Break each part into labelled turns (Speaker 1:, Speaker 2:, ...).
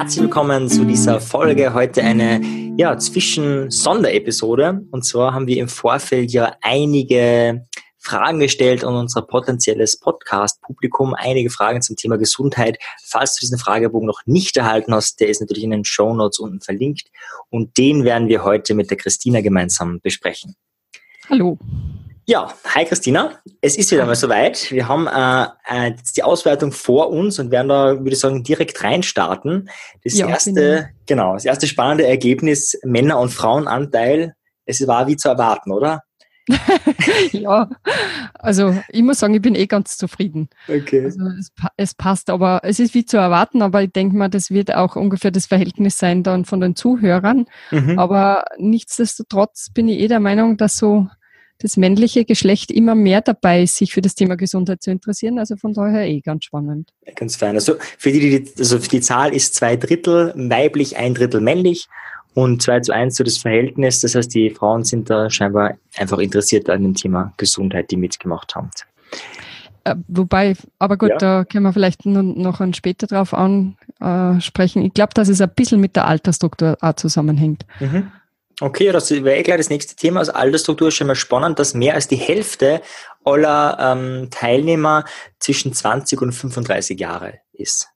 Speaker 1: herzlich willkommen zu dieser Folge. Heute eine ja, Zwischen-Sonderepisode. Und zwar haben wir im Vorfeld ja einige Fragen gestellt an unser potenzielles Podcast-Publikum. Einige Fragen zum Thema Gesundheit. Falls du diesen Fragebogen noch nicht erhalten hast, der ist natürlich in den Show Notes unten verlinkt. Und den werden wir heute mit der Christina gemeinsam besprechen.
Speaker 2: Hallo.
Speaker 1: Ja, hi Christina. Es ist wieder mal soweit. Wir haben äh, äh, die Auswertung vor uns und werden da, würde ich sagen, direkt reinstarten. Das ja, erste, genau, das erste spannende Ergebnis Männer- und Frauenanteil, es war wie zu erwarten, oder?
Speaker 2: ja, also ich muss sagen, ich bin eh ganz zufrieden. Okay. Also es, es, passt, aber es ist wie zu erwarten, aber ich denke mal, das wird auch ungefähr das Verhältnis sein dann von den Zuhörern. Mhm. Aber nichtsdestotrotz bin ich eh der Meinung, dass so das männliche Geschlecht immer mehr dabei ist, sich für das Thema Gesundheit zu interessieren. Also von daher eh ganz spannend.
Speaker 1: Ganz fein. Also für die, also für die Zahl ist zwei Drittel weiblich, ein Drittel männlich und zwei zu eins so das Verhältnis. Das heißt, die Frauen sind da scheinbar einfach interessiert an dem Thema Gesundheit, die mitgemacht haben.
Speaker 2: Äh, wobei, aber gut, ja. da können wir vielleicht noch ein später drauf ansprechen. Ich glaube, dass es ein bisschen mit der Altersstruktur auch zusammenhängt. Mhm.
Speaker 1: Okay, das wäre eh gleich das nächste Thema. Also Altersstruktur ist schon mal spannend, dass mehr als die Hälfte aller ähm, Teilnehmer zwischen 20 und 35 Jahre ist.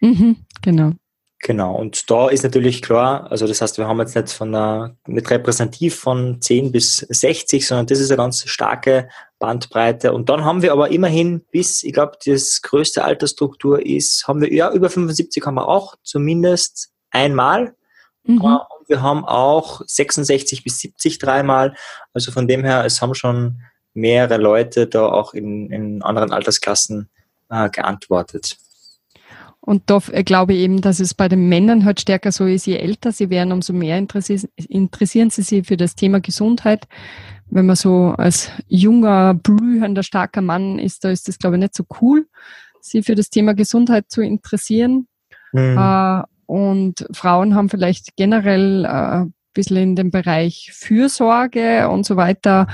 Speaker 2: Mhm, genau.
Speaker 1: Genau, und da ist natürlich klar, also das heißt, wir haben jetzt nicht von einer, nicht repräsentativ von 10 bis 60, sondern das ist eine ganz starke Bandbreite. Und dann haben wir aber immerhin bis, ich glaube, das größte Altersstruktur ist, haben wir, ja, über 75 haben wir auch zumindest einmal. Mhm. Wir haben auch 66 bis 70 dreimal. Also von dem her, es haben schon mehrere Leute da auch in, in anderen Altersklassen äh, geantwortet.
Speaker 2: Und da äh, glaube ich eben, dass es bei den Männern halt stärker so ist, je älter sie werden, umso mehr interessieren, interessieren sie sich für das Thema Gesundheit. Wenn man so als junger, blühender, starker Mann ist, da ist das, glaube ich, nicht so cool, sie für das Thema Gesundheit zu interessieren. Mhm. Äh, und Frauen haben vielleicht generell äh, ein bisschen in dem Bereich Fürsorge und so weiter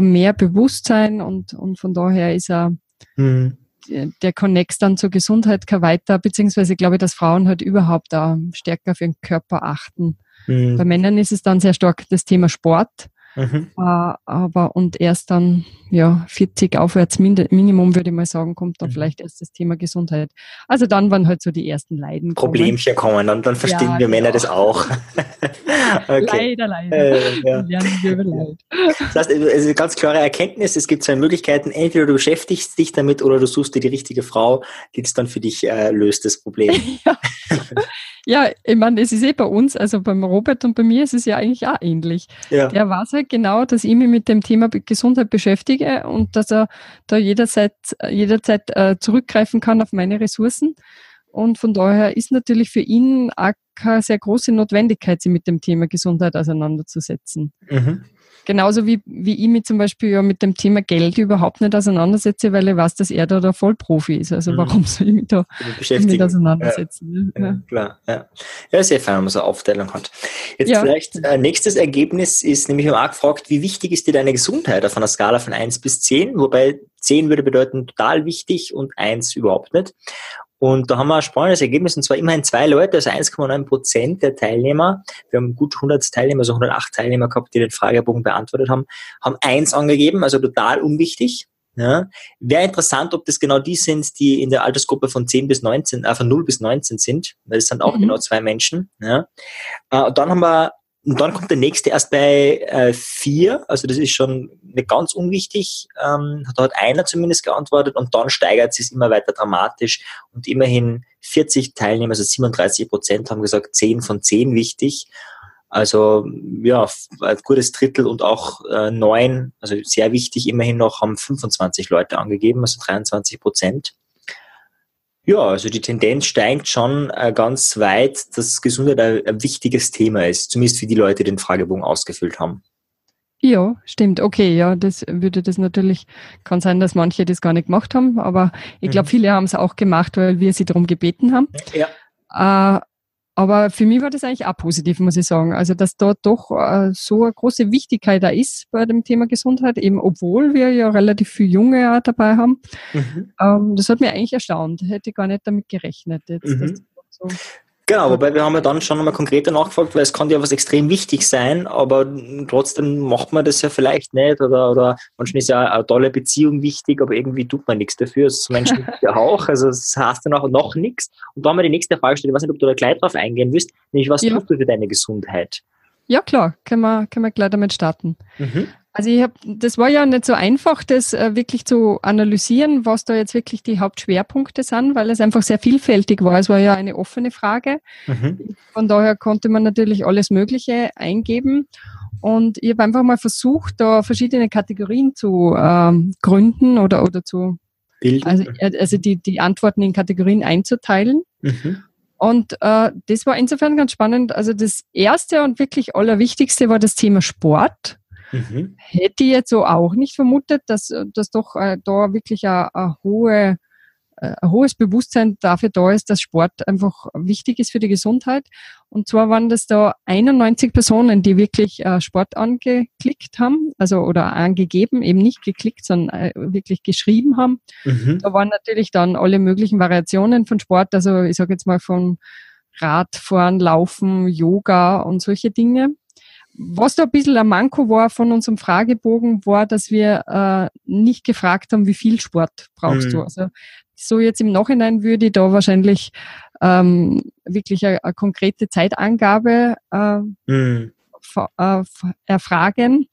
Speaker 2: mehr Bewusstsein und, und von daher ist er mhm. der Connex dann zur Gesundheit kein weiter, beziehungsweise glaube ich, dass Frauen halt überhaupt auch stärker auf ihren Körper achten. Mhm. Bei Männern ist es dann sehr stark das Thema Sport. Mhm. Äh, aber und erst dann, ja, 40 aufwärts Minimum, würde ich mal sagen, kommt dann mhm. vielleicht erst das Thema Gesundheit. Also dann waren halt so die ersten Leiden.
Speaker 1: Problemchen kommen, kommen und dann verstehen ja, wir Männer das auch.
Speaker 2: okay. Leider, leider. Äh, ja. Lernen wir über Leid.
Speaker 1: Das heißt, es ist eine ganz klare Erkenntnis, es gibt zwei Möglichkeiten. Entweder du beschäftigst dich damit oder du suchst dir die richtige Frau, die das dann für dich äh, löst, das Problem.
Speaker 2: ja. Ja, ich meine, es ist eh bei uns, also beim Robert und bei mir ist es ja eigentlich auch ähnlich. Ja. Der weiß halt genau, dass ich mich mit dem Thema Gesundheit beschäftige und dass er da jederzeit, jederzeit äh, zurückgreifen kann auf meine Ressourcen. Und von daher ist natürlich für ihn auch keine sehr große Notwendigkeit, sich mit dem Thema Gesundheit auseinanderzusetzen. Mhm. Genauso wie, wie ich mich zum Beispiel ja mit dem Thema Geld überhaupt nicht auseinandersetze, weil ich weiß, dass er da der Vollprofi ist. Also mhm. warum soll ich mich da
Speaker 1: mit auseinandersetzen? Ja, ja. Klar, ja. Ja, sehr fein, wenn man so eine Aufteilung hat. Jetzt ja. vielleicht äh, nächstes Ergebnis ist nämlich auch gefragt, wie wichtig ist dir deine Gesundheit auf einer Skala von 1 bis 10? Wobei 10 würde bedeuten total wichtig und 1 überhaupt nicht. Und da haben wir ein spannendes Ergebnis, und zwar immerhin zwei Leute, also 1,9 Prozent der Teilnehmer, wir haben gut 100 Teilnehmer, also 108 Teilnehmer gehabt, die den Fragebogen beantwortet haben, haben eins angegeben, also total unwichtig. Ja. Wäre interessant, ob das genau die sind, die in der Altersgruppe von 10 bis 19, äh, von 0 bis 19 sind, weil das sind auch mhm. genau zwei Menschen. Ja. Äh, und dann haben wir und dann kommt der nächste erst bei äh, vier, also das ist schon nicht ganz unwichtig. Ähm, da hat einer zumindest geantwortet und dann steigert es sich immer weiter dramatisch und immerhin 40 Teilnehmer, also 37 Prozent haben gesagt, 10 von 10 wichtig. Also ja, ein gutes Drittel und auch äh, neun, also sehr wichtig immerhin noch, haben 25 Leute angegeben, also 23 Prozent. Ja, also die Tendenz steigt schon äh, ganz weit, dass Gesundheit ein, ein, wichtiges Thema ist, zumindest für die Leute, die den Fragebogen ausgefüllt haben.
Speaker 2: Ja, stimmt. Okay, ja, das würde das natürlich, kann sein, dass manche das gar nicht gemacht haben, aber ich glaube, mhm. viele haben es auch gemacht, weil wir sie darum gebeten haben. Ja. Äh, aber für mich war das eigentlich auch positiv, muss ich sagen. Also, dass dort doch äh, so eine große Wichtigkeit da ist bei dem Thema Gesundheit, eben obwohl wir ja relativ viele Junge auch dabei haben. Mhm. Ähm, das hat mich eigentlich erstaunt. Hätte ich gar nicht damit gerechnet. Jetzt,
Speaker 1: mhm. so Genau, wobei wir haben ja dann schon nochmal konkreter nachgefragt, weil es kann ja was extrem wichtig sein, aber trotzdem macht man das ja vielleicht nicht oder, oder manchmal ist ja eine tolle Beziehung wichtig, aber irgendwie tut man nichts dafür. Also so Menschen ja auch, also das heißt dann auch noch nichts. Und da haben wir die nächste Frage gestellt, ich weiß nicht, ob du da gleich drauf eingehen willst, nämlich was ja. tust du für deine Gesundheit?
Speaker 2: Ja, klar, können wir, können wir gleich damit starten. Mhm. Also ich habe, das war ja nicht so einfach, das äh, wirklich zu analysieren, was da jetzt wirklich die Hauptschwerpunkte sind, weil es einfach sehr vielfältig war. Es war ja eine offene Frage. Mhm. Von daher konnte man natürlich alles Mögliche eingeben. Und ich habe einfach mal versucht, da verschiedene Kategorien zu ähm, gründen oder, oder zu Bilden. Also, äh, also die, die Antworten in Kategorien einzuteilen. Mhm. Und äh, das war insofern ganz spannend. Also das erste und wirklich allerwichtigste war das Thema Sport. Mhm. Hätte ich jetzt so auch nicht vermutet, dass, dass doch äh, da wirklich eine, eine hohe äh, ein hohes Bewusstsein dafür da ist, dass Sport einfach wichtig ist für die Gesundheit. Und zwar waren das da 91 Personen, die wirklich äh, Sport angeklickt haben, also oder angegeben, eben nicht geklickt, sondern äh, wirklich geschrieben haben. Mhm. Da waren natürlich dann alle möglichen Variationen von Sport, also ich sage jetzt mal von Radfahren, Laufen, Yoga und solche Dinge. Was da ein bisschen ein Manko war von unserem Fragebogen, war, dass wir äh, nicht gefragt haben, wie viel Sport brauchst mhm. du. Also so jetzt im Nachhinein würde ich da wahrscheinlich ähm, wirklich eine, eine, konkrete Zeitangabe äh, mhm. äh, erfragen.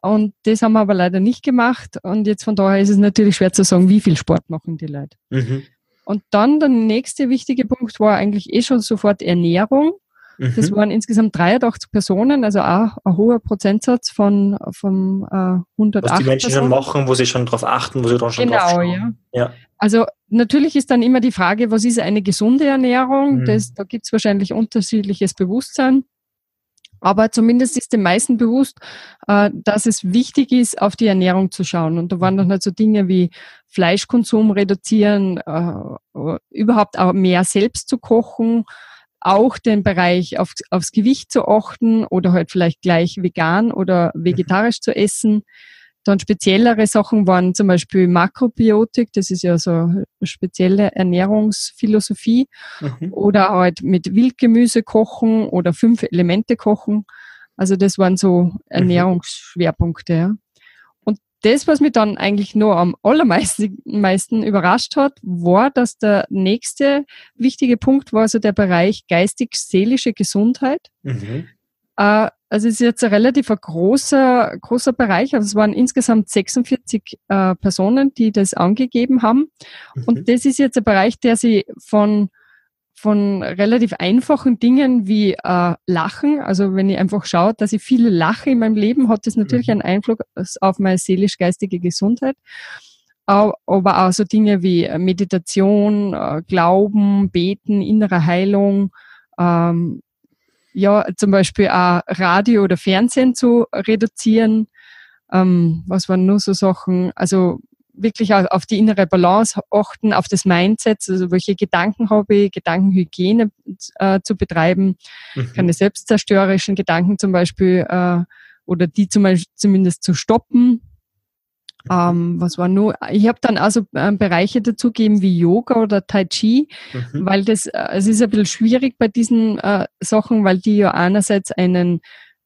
Speaker 2: Und das haben wir aber leider nicht gemacht. Und jetzt von daher ist es natürlich schwer zu sagen, wie viel Sport machen die Leute. Mhm. Und dann der nächste wichtige Punkt war eigentlich eh schon sofort Ernährung. Mhm. Das waren insgesamt 83 Personen, also auch ein hoher Prozentsatz von, von äh, 108
Speaker 1: Was die Menschen Personen. schon machen, wo sie schon darauf achten, wo sie dann schon genau, drauf schauen.
Speaker 2: Ja. ja. Also natürlich ist dann immer die Frage, was ist eine gesunde Ernährung? Mhm. Das, da gibt es wahrscheinlich unterschiedliches Bewusstsein. Aber zumindest ist den meisten bewusst, äh, dass es wichtig ist, auf die Ernährung zu schauen. Und da waren dann halt so Dinge wie Fleischkonsum reduzieren, äh, überhaupt auch mehr selbst zu kochen, auch den Bereich auf, aufs Gewicht zu achten oder halt vielleicht gleich vegan oder vegetarisch zu essen. Dann speziellere Sachen waren zum Beispiel Makrobiotik, das ist ja so eine spezielle Ernährungsphilosophie. Mhm. Oder halt mit Wildgemüse kochen oder fünf Elemente kochen. Also das waren so mhm. Ernährungsschwerpunkte. Ja das, was mich dann eigentlich nur am allermeisten meisten überrascht hat, war, dass der nächste wichtige Punkt war so der Bereich geistig-seelische Gesundheit. Mhm. Äh, also es ist jetzt ein relativ großer, großer Bereich. Also es waren insgesamt 46 äh, Personen, die das angegeben haben. Mhm. Und das ist jetzt ein Bereich, der sie von von relativ einfachen Dingen wie äh, Lachen. Also wenn ich einfach schaue, dass ich viele lache in meinem Leben, hat das natürlich mhm. einen Einfluss auf meine seelisch-geistige Gesundheit. Aber auch so Dinge wie Meditation, äh, Glauben, Beten, innere Heilung, ähm, ja, zum Beispiel auch Radio oder Fernsehen zu reduzieren. Ähm, was waren nur so Sachen? Also wirklich auf die innere Balance achten, auf das Mindset, also welche Gedanken habe ich, Gedankenhygiene äh, zu betreiben, mhm. keine selbstzerstörerischen Gedanken zum Beispiel äh, oder die zum Beispiel zumindest zu stoppen. Ähm, was war nur? Ich habe dann also äh, Bereiche dazugegeben wie Yoga oder Tai Chi, mhm. weil das äh, es ist ein bisschen schwierig bei diesen äh, Sachen, weil die ja einerseits einen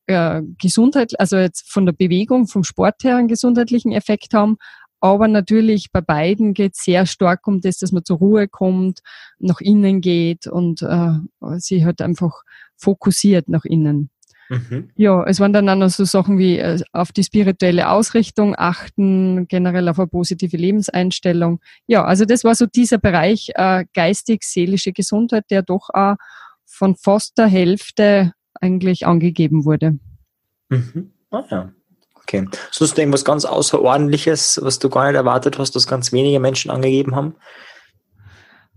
Speaker 2: äh, Gesundheit, also jetzt von der Bewegung, vom Sport her einen gesundheitlichen Effekt haben, aber natürlich bei beiden geht es sehr stark um das, dass man zur Ruhe kommt, nach innen geht und äh, sie halt einfach fokussiert nach innen. Mhm. Ja, es waren dann auch noch so Sachen wie äh, auf die spirituelle Ausrichtung achten, generell auf eine positive Lebenseinstellung. Ja, also das war so dieser Bereich äh, geistig-seelische Gesundheit, der doch auch von fast der Hälfte eigentlich angegeben wurde.
Speaker 1: Mhm. Ah ja. Okay. Sonst irgendwas ganz Außerordentliches, was du gar nicht erwartet hast, dass ganz wenige Menschen angegeben haben?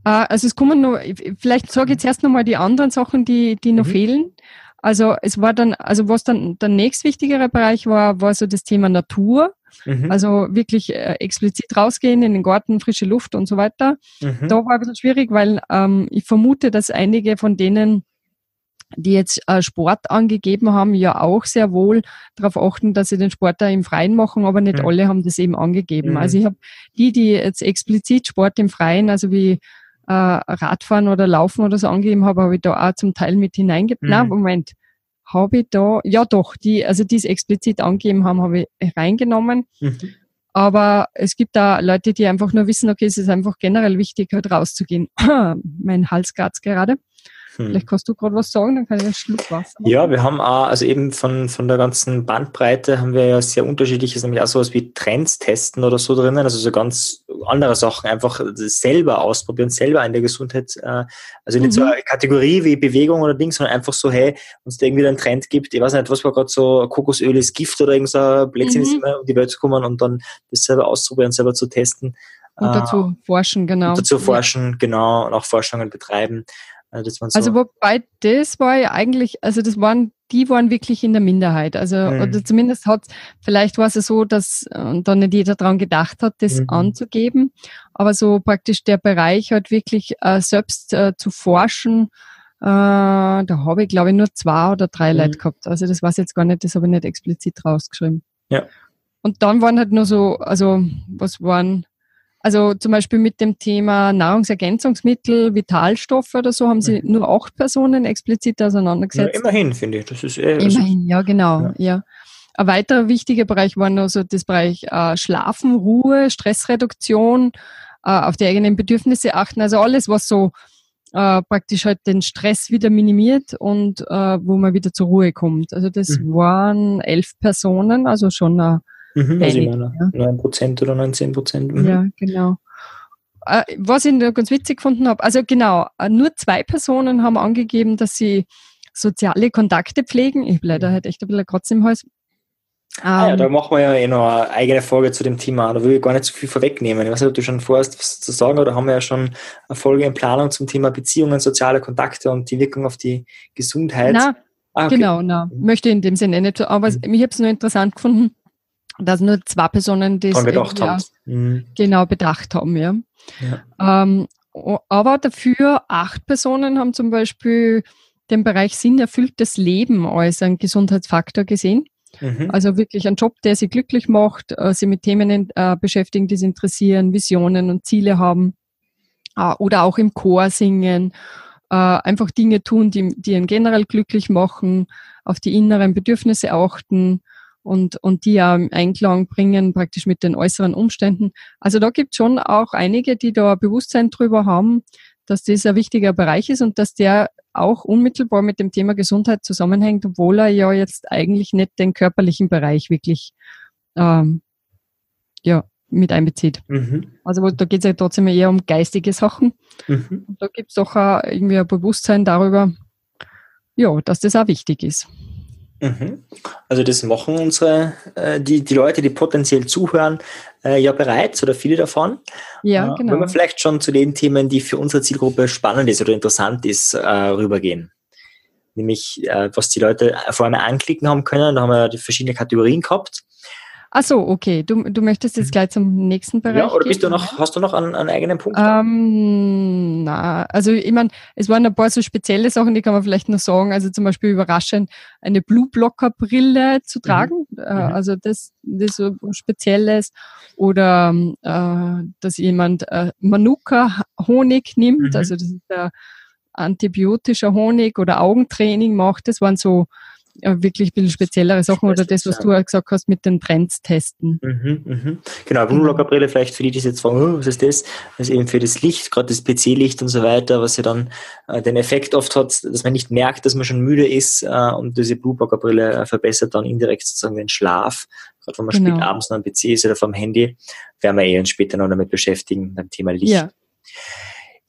Speaker 2: Äh, also es kommen nur, vielleicht sage ich jetzt erst nochmal die anderen Sachen, die, die noch mhm. fehlen. Also es war dann, also was dann der nächstwichtigere Bereich war, war so das Thema Natur. Mhm. Also wirklich äh, explizit rausgehen in den Garten, frische Luft und so weiter. Mhm. Da war ein bisschen schwierig, weil ähm, ich vermute, dass einige von denen die jetzt äh, Sport angegeben haben, ja auch sehr wohl darauf achten, dass sie den Sport da im Freien machen, aber nicht mhm. alle haben das eben angegeben. Mhm. Also ich habe die, die jetzt explizit Sport im Freien, also wie äh, Radfahren oder Laufen oder so angegeben habe, habe ich da auch zum Teil mit hineingegeben. Mhm. Nein, Moment, habe ich da, ja doch, die, also die es explizit angegeben haben, habe ich reingenommen. Mhm. Aber es gibt da Leute, die einfach nur wissen, okay, es ist einfach generell wichtig, halt rauszugehen. mein Hals gerade. Hm. Vielleicht kannst du gerade was sagen, dann kann ich einen Schluck Wasser
Speaker 1: machen. Ja, wir haben auch, also eben von, von der ganzen Bandbreite haben wir ja sehr unterschiedliches, nämlich auch sowas wie Trends testen oder so drinnen, also so ganz andere Sachen, einfach selber ausprobieren, selber in der Gesundheit, äh, also nicht mhm. so eine Kategorie wie Bewegung oder Ding, sondern einfach so, hey, uns da irgendwie einen Trend gibt, ich weiß nicht, was war gerade so, Kokosöl ist Gift oder irgend so Blödsinn mhm. ist immer um die Welt zu kommen und dann das selber auszuprobieren, selber zu testen.
Speaker 2: Und dazu äh, forschen, genau. Und
Speaker 1: dazu forschen, genau, und auch Forschungen betreiben.
Speaker 2: Also, so also wobei das war ja eigentlich, also das waren, die waren wirklich in der Minderheit. Also mhm. oder zumindest hat vielleicht war es so, dass äh, da nicht jeder daran gedacht hat, das mhm. anzugeben. Aber so praktisch der Bereich halt wirklich äh, selbst äh, zu forschen, äh, da habe ich glaube ich nur zwei oder drei mhm. Leute gehabt. Also das weiß ich jetzt gar nicht, das habe ich nicht explizit rausgeschrieben.
Speaker 1: Ja.
Speaker 2: Und dann waren halt nur so, also was waren also zum Beispiel mit dem Thema Nahrungsergänzungsmittel, Vitalstoffe oder so haben sie mhm. nur acht Personen explizit auseinandergesetzt.
Speaker 1: Ja, immerhin, finde ich. Das ist eher,
Speaker 2: immerhin, ja, genau. Ja. ja. Ein weiterer wichtiger Bereich war also das Bereich äh, Schlafen, Ruhe, Stressreduktion, äh, auf die eigenen Bedürfnisse achten. Also alles, was so äh, praktisch halt den Stress wieder minimiert und äh, wo man wieder zur Ruhe kommt. Also das mhm. waren elf Personen, also schon eine
Speaker 1: Mhm, also ich meine, ja. 9% oder 19%.
Speaker 2: Mhm. Ja, genau. Äh, was ich ganz witzig gefunden habe, also genau, äh, nur zwei Personen haben angegeben, dass sie soziale Kontakte pflegen. Ich habe leider halt echt ein bisschen Kratz im Hals.
Speaker 1: Ah, ja, da ähm, machen wir ja eh noch eine eigene Folge zu dem Thema. Da will ich gar nicht so viel vorwegnehmen. Ich weiß nicht, ob du schon vorhast, was zu sagen, oder haben wir ja schon eine Folge in Planung zum Thema Beziehungen, soziale Kontakte und die Wirkung auf die Gesundheit.
Speaker 2: Na, ah, okay. Genau, na, möchte in dem Sinne nicht. Aber mhm. ich habe es nur interessant gefunden, dass nur zwei Personen das
Speaker 1: gedacht haben.
Speaker 2: Mhm. genau bedacht haben. Ja. ja. Ähm, aber dafür acht Personen haben zum Beispiel den Bereich Sinn erfülltes Leben als einen Gesundheitsfaktor gesehen. Mhm. Also wirklich ein Job, der sie glücklich macht, äh, sie mit Themen äh, beschäftigen, die sie interessieren, Visionen und Ziele haben. Äh, oder auch im Chor singen, einfach Dinge tun, die, die ihn generell glücklich machen, auf die inneren Bedürfnisse achten und, und die ja im Einklang bringen, praktisch mit den äußeren Umständen. Also da gibt es schon auch einige, die da Bewusstsein drüber haben, dass das ein wichtiger Bereich ist und dass der auch unmittelbar mit dem Thema Gesundheit zusammenhängt, obwohl er ja jetzt eigentlich nicht den körperlichen Bereich wirklich ähm, ja, mit einbezieht. Mhm. Also da geht es ja trotzdem eher um geistige Sachen. Mhm. Und da gibt es doch auch irgendwie ein Bewusstsein darüber, ja, dass das auch wichtig ist.
Speaker 1: Mhm. Also das machen unsere, äh, die, die Leute, die potenziell zuhören, äh, ja bereits oder viele davon.
Speaker 2: Ja, genau.
Speaker 1: Wenn wir vielleicht schon zu den Themen, die für unsere Zielgruppe spannend ist oder interessant ist, äh, rübergehen. Nämlich, was die Leute vor allem anklicken haben können, da haben wir die verschiedene Kategorien gehabt.
Speaker 2: Ach so, okay. Du, du möchtest jetzt gleich zum nächsten Bereich. Ja,
Speaker 1: oder bist gehen, du noch, hast du noch einen, einen eigenen Punkt?
Speaker 2: Ähm, na, also ich meine, es waren ein paar so spezielle Sachen, die kann man vielleicht noch sagen. Also zum Beispiel überraschend eine Blue Blocker Brille zu mhm. tragen. Mhm. Äh, also das, das so Spezielles. Oder äh, dass jemand äh, Manuka Honig nimmt. Mhm. Also das ist der antibiotischer Honig oder Augentraining macht. Das waren so wirklich ein bisschen speziellere Sachen oder das, was du auch gesagt hast mit den Trends testen.
Speaker 1: Mhm, mhm. Genau, Blumenlockerbrille vielleicht für die, die jetzt fragen, oh, was ist das? Das ist eben für das Licht, gerade das PC-Licht und so weiter, was ja dann äh, den Effekt oft hat, dass man nicht merkt, dass man schon müde ist äh, und diese Blumenlockerbrille äh, verbessert dann indirekt sozusagen den Schlaf, gerade wenn man genau. spät abends noch am PC ist oder vom Handy, werden wir eh uns später noch damit beschäftigen, beim Thema Licht.
Speaker 2: Ja,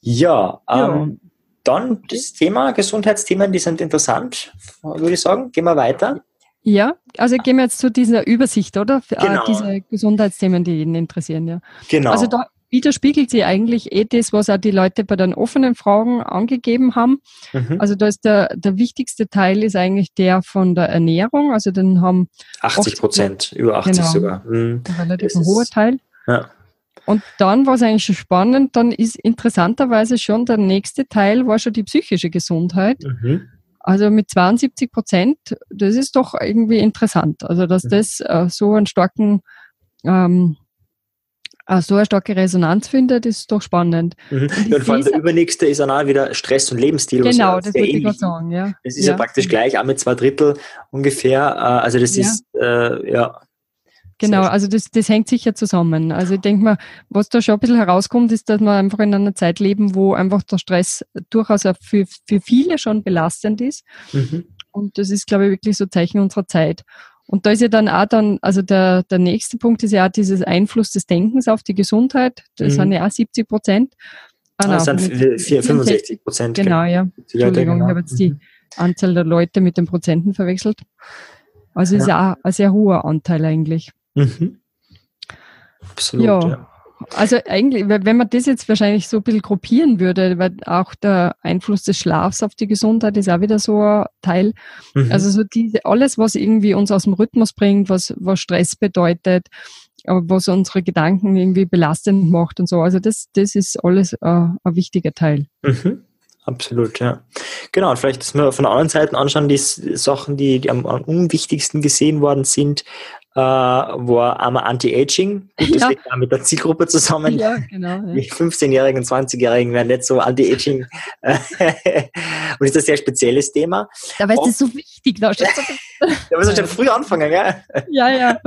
Speaker 1: ja, ähm, ja. Dann das Thema, Gesundheitsthemen, die sind interessant, würde ich sagen. Gehen wir weiter.
Speaker 2: Ja, also gehen wir jetzt zu dieser Übersicht, oder? Äh, genau. diese Gesundheitsthemen, die jeden interessieren, ja.
Speaker 1: Genau.
Speaker 2: Also da widerspiegelt sie eigentlich eh das, was auch die Leute bei den offenen Fragen angegeben haben. Mhm. Also da ist der, der wichtigste Teil ist eigentlich der von der Ernährung. Also den haben
Speaker 1: 80 Prozent, über 80 genau, sogar.
Speaker 2: Mhm. Ein relativ ein hoher Teil.
Speaker 1: Ja.
Speaker 2: Und dann war es eigentlich schon spannend, dann ist interessanterweise schon der nächste Teil war schon die psychische Gesundheit. Mhm. Also mit 72 Prozent, das ist doch irgendwie interessant. Also dass mhm. das äh, so einen starken ähm, Ah, so eine starke Resonanz findet, ist doch spannend.
Speaker 1: Mhm. Ja, und vor allem der übernächste ist dann auch wieder Stress und Lebensstil.
Speaker 2: Genau, das würde ich gerade sagen, ja.
Speaker 1: Das ist ja, ja praktisch gleich, auch mit zwei Drittel ungefähr. Äh, also das ja. ist, äh, ja.
Speaker 2: Genau, also das, das hängt sicher zusammen. Also ich denke mal, was da schon ein bisschen herauskommt, ist, dass wir einfach in einer Zeit leben, wo einfach der Stress durchaus auch für, für viele schon belastend ist. Mhm. Und das ist, glaube ich, wirklich so Zeichen unserer Zeit. Und da ist ja dann auch dann, also der, der nächste Punkt ist ja auch dieses Einfluss des Denkens auf die Gesundheit. Das mhm. sind ja auch 70 Prozent.
Speaker 1: Ah, das sind 65 Prozent.
Speaker 2: Genau, ja. Entschuldigung, genau. ich habe jetzt die mhm. Anzahl der Leute mit den Prozenten verwechselt. Also ja. ist ja auch ein sehr hoher Anteil eigentlich. Mhm. Absolut. Ja. ja. Also eigentlich, wenn man das jetzt wahrscheinlich so ein bisschen gruppieren würde, weil auch der Einfluss des Schlafs auf die Gesundheit ist auch wieder so ein Teil. Mhm. Also so diese, alles, was irgendwie uns aus dem Rhythmus bringt, was, was Stress bedeutet, was unsere Gedanken irgendwie belastend macht und so. Also das, das ist alles äh, ein wichtiger Teil.
Speaker 1: Mhm. Absolut, ja. Genau, und vielleicht, dass wir von der anderen Seite anschauen, die Sachen, die, die am, am unwichtigsten gesehen worden sind, äh, war einmal Anti-Aging. Gut, das ja. liegt mit der Zielgruppe zusammen. Ja, genau. Ja. Die 15-Jährigen und 20-Jährigen werden nicht so Anti-Aging. und ist ein sehr spezielles Thema.
Speaker 2: Dabei ist das so wichtig. Da,
Speaker 1: da müssen wir schon früh anfangen, gell?
Speaker 2: Ja, ja.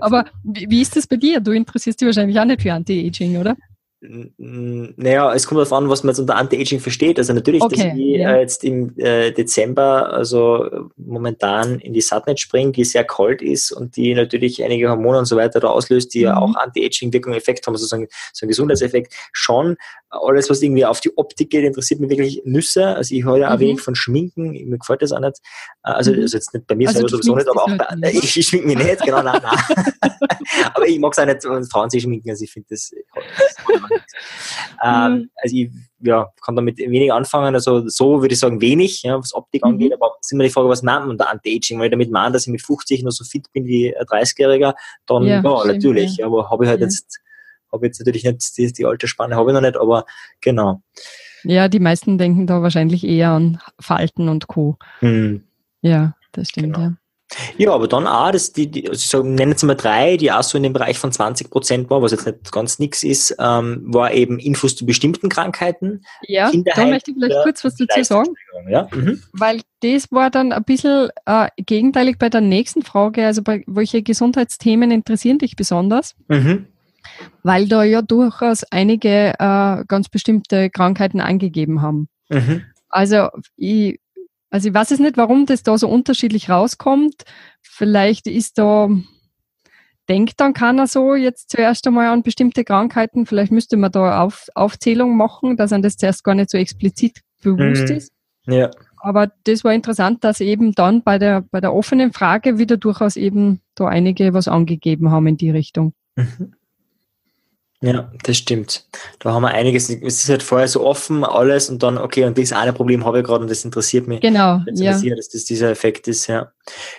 Speaker 2: Aber wie ist das bei dir? Du interessierst dich wahrscheinlich auch nicht für Anti-Aging, oder?
Speaker 1: Naja, es kommt darauf an, was man jetzt unter Anti-Aging versteht. Also natürlich, okay, dass ich ja. äh, jetzt im äh, Dezember, also momentan in die Subnet springe, die sehr kalt ist und die natürlich einige Hormone und so weiter da auslöst, die mhm. ja auch Anti-Aging-Wirkung, Effekt haben, also so, ein, so einen Gesundheitseffekt. Schon alles, was irgendwie auf die Optik geht, interessiert mich wirklich Nüsse. Also ich höre ja auch mhm. wenig von Schminken, mir gefällt das auch nicht. Äh, also, mhm. also jetzt nicht bei mir also sowieso nicht, aber auch bei anderen. Ich, ich schminke mich nicht, genau, nein, nein. aber ich mag es auch nicht, wenn Frauen sich schminken, also ich finde das, das ähm, mhm. also ich ja, kann damit wenig anfangen. Also so würde ich sagen wenig, ja, was Optik mhm. angeht. Aber es ist immer die Frage, was meint man unter Anti-Aging? Weil ich damit meine, dass ich mit 50 noch so fit bin wie ein 30-Jähriger, dann ja, ja stimmt, natürlich. Ja. Aber habe ich halt jetzt, habe jetzt natürlich nicht die, die alte Spanne, habe ich noch nicht, aber genau.
Speaker 2: Ja, die meisten denken da wahrscheinlich eher an Falten und Co. Mhm. Ja, das stimmt, genau. ja.
Speaker 1: Ja, aber dann auch, das, die, die, also ich sag, nenne jetzt mal drei, die auch so in dem Bereich von 20 Prozent war, was jetzt nicht ganz nix ist, ähm, war eben Infos zu bestimmten Krankheiten.
Speaker 2: Ja, da möchte ich vielleicht kurz was dazu sagen. Ja? Mhm. Weil das war dann ein bisschen äh, gegenteilig bei der nächsten Frage, also bei welche Gesundheitsthemen interessieren dich besonders? Mhm. Weil da ja durchaus einige äh, ganz bestimmte Krankheiten angegeben haben. Mhm. Also ich also ich weiß es nicht, warum das da so unterschiedlich rauskommt. Vielleicht ist da, denkt dann keiner so jetzt zuerst einmal an bestimmte Krankheiten. Vielleicht müsste man da auf, Aufzählung machen, dass einem das zuerst gar nicht so explizit bewusst mhm. ist. Ja. Aber das war interessant, dass eben dann bei der, bei der offenen Frage wieder durchaus eben da einige was angegeben haben in die Richtung. Mhm.
Speaker 1: Ja, das stimmt. Da haben wir einiges. Es ist halt vorher so offen alles und dann, okay, und das eine Problem habe ich gerade und das interessiert mich.
Speaker 2: Genau.
Speaker 1: Jetzt ja. Sicher, dass das dieser Effekt ist, ja.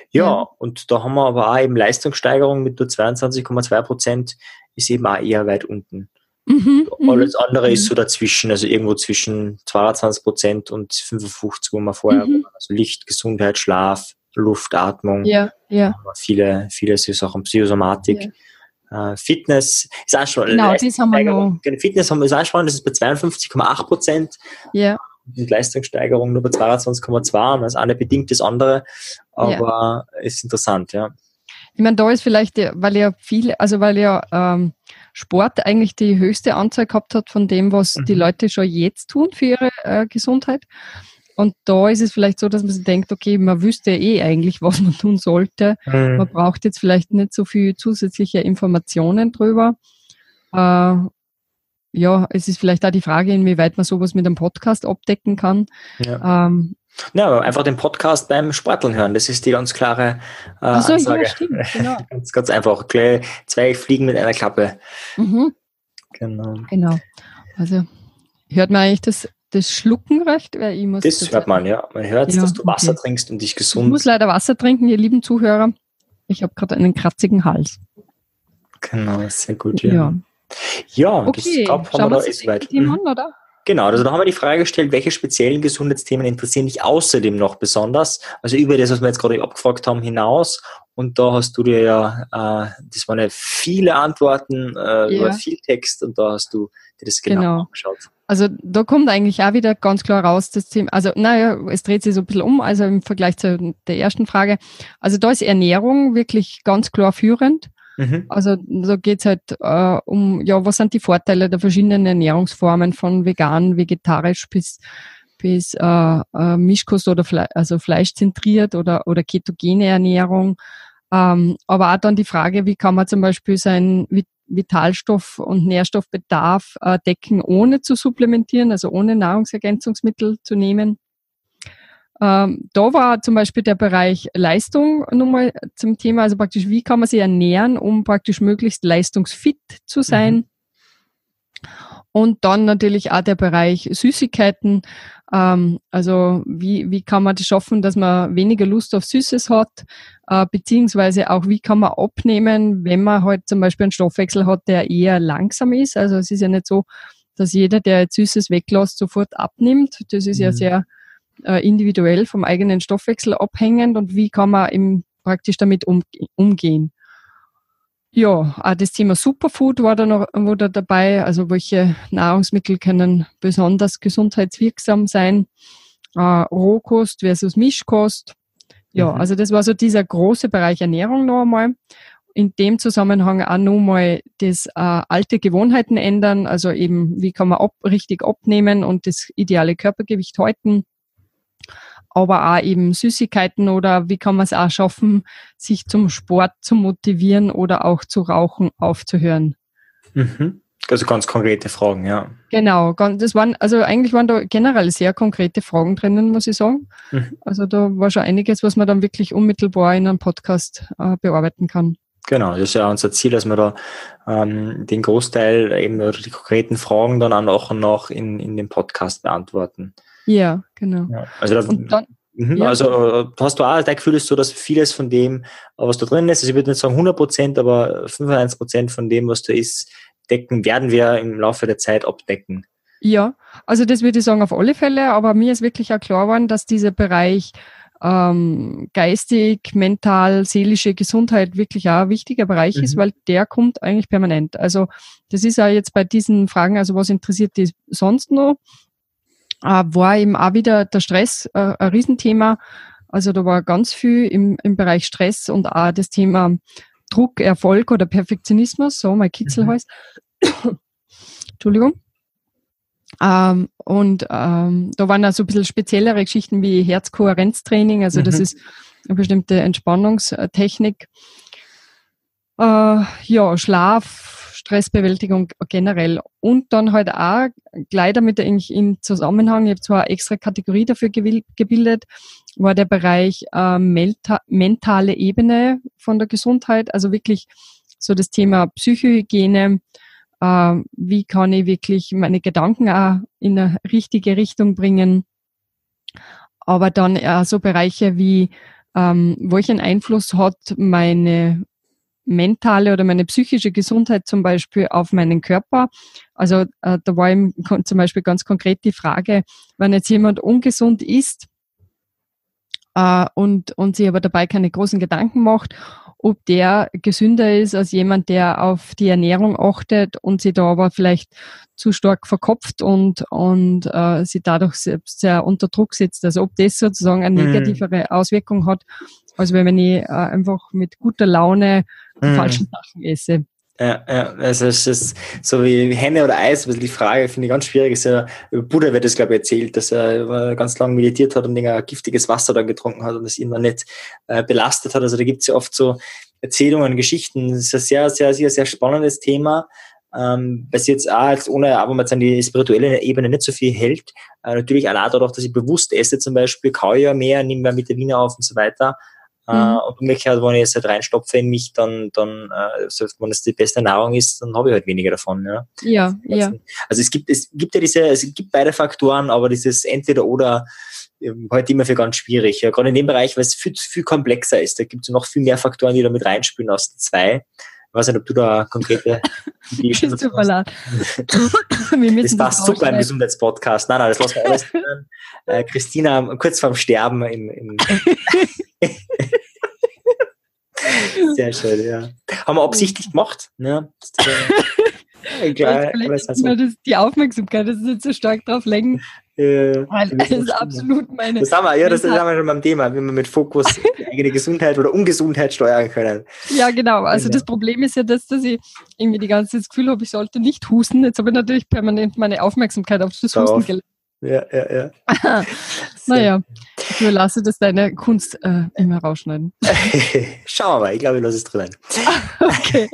Speaker 1: ja. Ja, und da haben wir aber auch eben Leistungssteigerung mit nur 22,2 Prozent, ist eben auch eher weit unten. Mhm, alles andere mhm. ist so dazwischen, also irgendwo zwischen 22 Prozent und 55, wo wir vorher mhm. waren. Also Licht, Gesundheit, Schlaf, Luft, Atmung.
Speaker 2: Ja, ja.
Speaker 1: Viele, viele Sachen, Psychosomatik. Ja. Uh, Fitness ist auch schon.
Speaker 2: Genau, das haben wir noch.
Speaker 1: Fitness haben wir auch schon, das ist bei 52,8 Prozent.
Speaker 2: Ja.
Speaker 1: Und Leistungssteigerung nur bei 22,2 und das eine bedingt das andere. Aber ja. ist interessant, ja.
Speaker 2: Ich meine, da ist vielleicht, weil ja viele, also weil ja ähm, Sport eigentlich die höchste Anzahl gehabt hat von dem, was mhm. die Leute schon jetzt tun für ihre äh, Gesundheit. Und da ist es vielleicht so, dass man sich denkt, okay, man wüsste eh eigentlich, was man tun sollte. Mhm. Man braucht jetzt vielleicht nicht so viel zusätzliche Informationen drüber. Äh, ja, es ist vielleicht auch die Frage, inwieweit man sowas mit einem Podcast abdecken kann.
Speaker 1: Ja. Ähm, ja, einfach den Podcast beim Sporteln hören, das ist die ganz klare äh, Ach so, Ansage. Ja, stimmt, genau. ganz, ganz einfach. Zwei Fliegen mit einer Klappe.
Speaker 2: Mhm. Genau. Genau. Also hört man eigentlich das das Schlucken recht? Weil ich muss
Speaker 1: das, das hört man, ja. Man hört, ja, dass du Wasser okay. trinkst und dich gesund.
Speaker 2: Ich muss leider Wasser trinken, ihr lieben Zuhörer. Ich habe gerade einen kratzigen Hals.
Speaker 1: Genau, sehr gut, ja. Ja, ja okay. das glaub, haben wir da ist weit. Thema mhm. oder? Genau, also da haben wir die Frage gestellt, welche speziellen Gesundheitsthemen interessieren dich außerdem noch besonders? Also über das, was wir jetzt gerade abgefragt haben, hinaus Und da hast du dir ja, äh, das waren ja viele Antworten, äh, ja. viel Text und da hast du dir das genau, genau. angeschaut.
Speaker 2: Also da kommt eigentlich auch wieder ganz klar raus, das Thema, also naja, es dreht sich so ein bisschen um, also im Vergleich zu der ersten Frage. Also da ist Ernährung wirklich ganz klar führend. Mhm. Also da geht's halt äh, um, ja, was sind die Vorteile der verschiedenen Ernährungsformen von vegan, vegetarisch bis bis äh, äh, Mischkost oder Fle also fleischzentriert oder, oder ketogene Ernährung. Ähm, aber auch dann die Frage, wie kann man zum Beispiel seinen Vitalstoff- und Nährstoffbedarf äh, decken, ohne zu supplementieren, also ohne Nahrungsergänzungsmittel zu nehmen. Ähm, da war zum Beispiel der Bereich Leistung nochmal zum Thema, also praktisch, wie kann man sich ernähren, um praktisch möglichst leistungsfit zu sein. Mhm. Und dann natürlich auch der Bereich Süßigkeiten. Ähm, also wie, wie kann man das schaffen, dass man weniger Lust auf Süßes hat, äh, beziehungsweise auch wie kann man abnehmen, wenn man halt zum Beispiel einen Stoffwechsel hat, der eher langsam ist. Also es ist ja nicht so, dass jeder, der jetzt Süßes weglässt, sofort abnimmt. Das ist mhm. ja sehr äh, individuell vom eigenen Stoffwechsel abhängend und wie kann man eben praktisch damit um, umgehen. Ja, auch das Thema Superfood war da noch war da dabei. Also welche Nahrungsmittel können besonders gesundheitswirksam sein? Äh, Rohkost versus Mischkost. Ja, mhm. also das war so dieser große Bereich Ernährung noch einmal. In dem Zusammenhang auch nochmal das äh, alte Gewohnheiten ändern, also eben wie kann man ab, richtig abnehmen und das ideale Körpergewicht halten aber auch eben Süßigkeiten oder wie kann man es auch schaffen, sich zum Sport zu motivieren oder auch zu rauchen aufzuhören.
Speaker 1: Mhm. Also ganz konkrete Fragen, ja.
Speaker 2: Genau, das waren, also eigentlich waren da generell sehr konkrete Fragen drinnen, muss ich sagen. Mhm. Also da war schon einiges, was man dann wirklich unmittelbar in einem Podcast äh, bearbeiten kann.
Speaker 1: Genau, das ist ja unser Ziel, dass wir da ähm, den Großteil eben oder die konkreten Fragen dann auch nach und nach in, in dem Podcast beantworten.
Speaker 2: Ja, genau. Ja,
Speaker 1: also, da, dann, mhm, ja. also hast du auch dein Gefühl ist so, dass vieles von dem, was da drin ist, also ich würde nicht sagen 100 Prozent, aber 95 Prozent von dem, was da ist, decken, werden wir im Laufe der Zeit abdecken.
Speaker 2: Ja, also das würde ich sagen auf alle Fälle, aber mir ist wirklich auch klar geworden, dass dieser Bereich ähm, geistig, mental, seelische Gesundheit wirklich auch ein wichtiger Bereich mhm. ist, weil der kommt eigentlich permanent. Also das ist ja jetzt bei diesen Fragen, also was interessiert die sonst noch? War eben auch wieder der Stress äh, ein Riesenthema. Also da war ganz viel im, im Bereich Stress und auch das Thema Druck, Erfolg oder Perfektionismus, so mein Kitzelhals. Mhm. Entschuldigung. Ähm, und ähm, da waren auch so ein bisschen speziellere Geschichten wie Herzkohärenztraining, also mhm. das ist eine bestimmte Entspannungstechnik. Äh, ja, Schlaf, Stressbewältigung generell. Und dann halt auch gleich damit in Zusammenhang, ich habe zwar eine extra Kategorie dafür gebildet, war der Bereich äh, mentale Ebene von der Gesundheit, also wirklich so das Thema Psychohygiene, äh, wie kann ich wirklich meine Gedanken auch in eine richtige Richtung bringen, aber dann auch so Bereiche wie ähm, welchen Einfluss hat meine mentale oder meine psychische Gesundheit zum Beispiel auf meinen Körper. Also äh, da war eben zum Beispiel ganz konkret die Frage, wenn jetzt jemand ungesund ist äh, und, und sich aber dabei keine großen Gedanken macht, ob der gesünder ist als jemand, der auf die Ernährung achtet und sich da aber vielleicht zu stark verkopft und, und äh, sie dadurch selbst sehr unter Druck setzt. Also ob das sozusagen eine mhm. negativere Auswirkung hat, als wenn ich äh, einfach mit guter Laune mhm. falschen Sachen esse.
Speaker 1: Ja, ja, also es ist so wie Henne oder Eis, also die Frage finde ich ganz schwierig. Ist ja, Buddha wird das, glaube ich, erzählt, dass er ganz lange meditiert hat und ein giftiges Wasser dann getrunken hat und das ihn nicht äh, belastet hat. Also da gibt es ja oft so Erzählungen, Geschichten. Das ist ein sehr, sehr, sehr, sehr spannendes Thema. Ähm, was jetzt auch als ohne, aber man an die spirituelle Ebene nicht so viel hält. Äh, natürlich allein dadurch, dass ich bewusst esse zum Beispiel, kaue ja mehr, nehme mehr Vitamine auf und so weiter. Äh, mhm. und umgekehrt, wenn ich es halt reinstopfe in mich, dann, dann äh, selbst wenn es die beste Nahrung ist, dann habe ich halt weniger davon. Ja,
Speaker 2: ja. ja.
Speaker 1: Also es gibt, es gibt ja diese, es gibt beide Faktoren, aber dieses entweder oder ähm, heute immer für ganz schwierig. Ja, gerade in dem Bereich, weil es viel, viel komplexer ist. Da gibt es noch viel mehr Faktoren, die da mit reinspielen aus zwei. Ich weiß nicht, ob du da konkrete
Speaker 2: Ideen hast. Super laut.
Speaker 1: das passt super im Gesundheitspodcast. Nein, nein, das lassen wir alles. äh, Christina kurz vorm Sterben im, im Sehr schön, ja. Haben wir absichtlich gemacht. Ja.
Speaker 2: Egal, das, das, die Aufmerksamkeit, das ist nicht so stark drauf lenken.
Speaker 1: Äh, das ist absolut meine. Das haben wir, ja, das, das haben wir schon beim Thema, wie wir mit Fokus die eigene Gesundheit oder Ungesundheit steuern können.
Speaker 2: Ja, genau. Also genau. das Problem ist ja das, dass ich irgendwie die ganze Zeit das Gefühl habe, ich sollte nicht husten. Jetzt habe ich natürlich permanent meine Aufmerksamkeit auf das Husten gelegt.
Speaker 1: Ja, ja,
Speaker 2: ja. naja, ich überlasse das deine Kunst äh, immer rausschneiden.
Speaker 1: Schauen wir mal, ich glaube, ich lasse es drin.
Speaker 2: okay.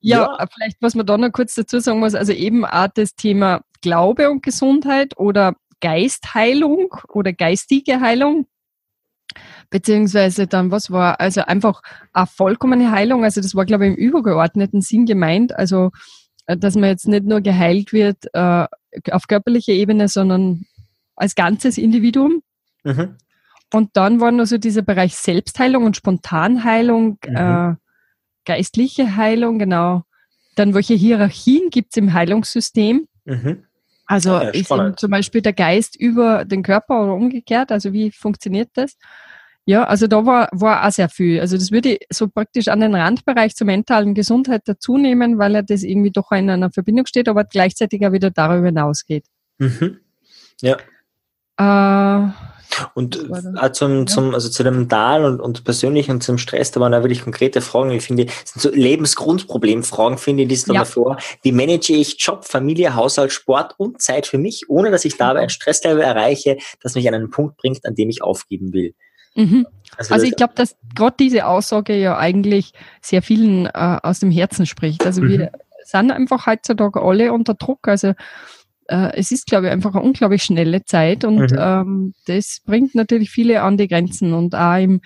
Speaker 2: Ja, ja, vielleicht, was man da noch kurz dazu sagen muss, also eben auch das Thema Glaube und Gesundheit oder Geistheilung oder geistige Heilung. Beziehungsweise dann, was war, also einfach eine vollkommene Heilung, also das war, glaube ich, im übergeordneten Sinn gemeint, also äh, dass man jetzt nicht nur geheilt wird äh, auf körperlicher Ebene, sondern als ganzes Individuum. Mhm. Und dann war noch so dieser Bereich Selbstheilung und Spontanheilung, mhm. äh, geistliche Heilung, genau. Dann welche Hierarchien gibt es im Heilungssystem? Mhm. Also ja, ist zum Beispiel der Geist über den Körper oder umgekehrt? Also wie funktioniert das? Ja, also da war, war auch sehr viel. Also das würde ich so praktisch an den Randbereich zur mentalen Gesundheit dazu nehmen, weil er das irgendwie doch in einer Verbindung steht, aber gleichzeitig auch wieder darüber hinausgeht. Mhm.
Speaker 1: Ja. Äh, und auch zum, zum, also zu dem Mental und, und persönlich und zum Stress, da waren da wirklich konkrete Fragen. Ich finde, das sind so Lebensgrundproblemfragen, finde ich, die sind ja. davor. Wie manage ich Job, Familie, Haushalt, Sport und Zeit für mich, ohne dass ich dabei ein Stresslevel erreiche, das mich an einen Punkt bringt, an dem ich aufgeben will?
Speaker 2: Mhm. Also, also, ich glaube, dass gerade diese Aussage ja eigentlich sehr vielen äh, aus dem Herzen spricht. Also mhm. wir sind einfach heutzutage alle unter Druck. Also äh, es ist, glaube ich, einfach eine unglaublich schnelle Zeit und mhm. ähm, das bringt natürlich viele an die Grenzen. Und auch im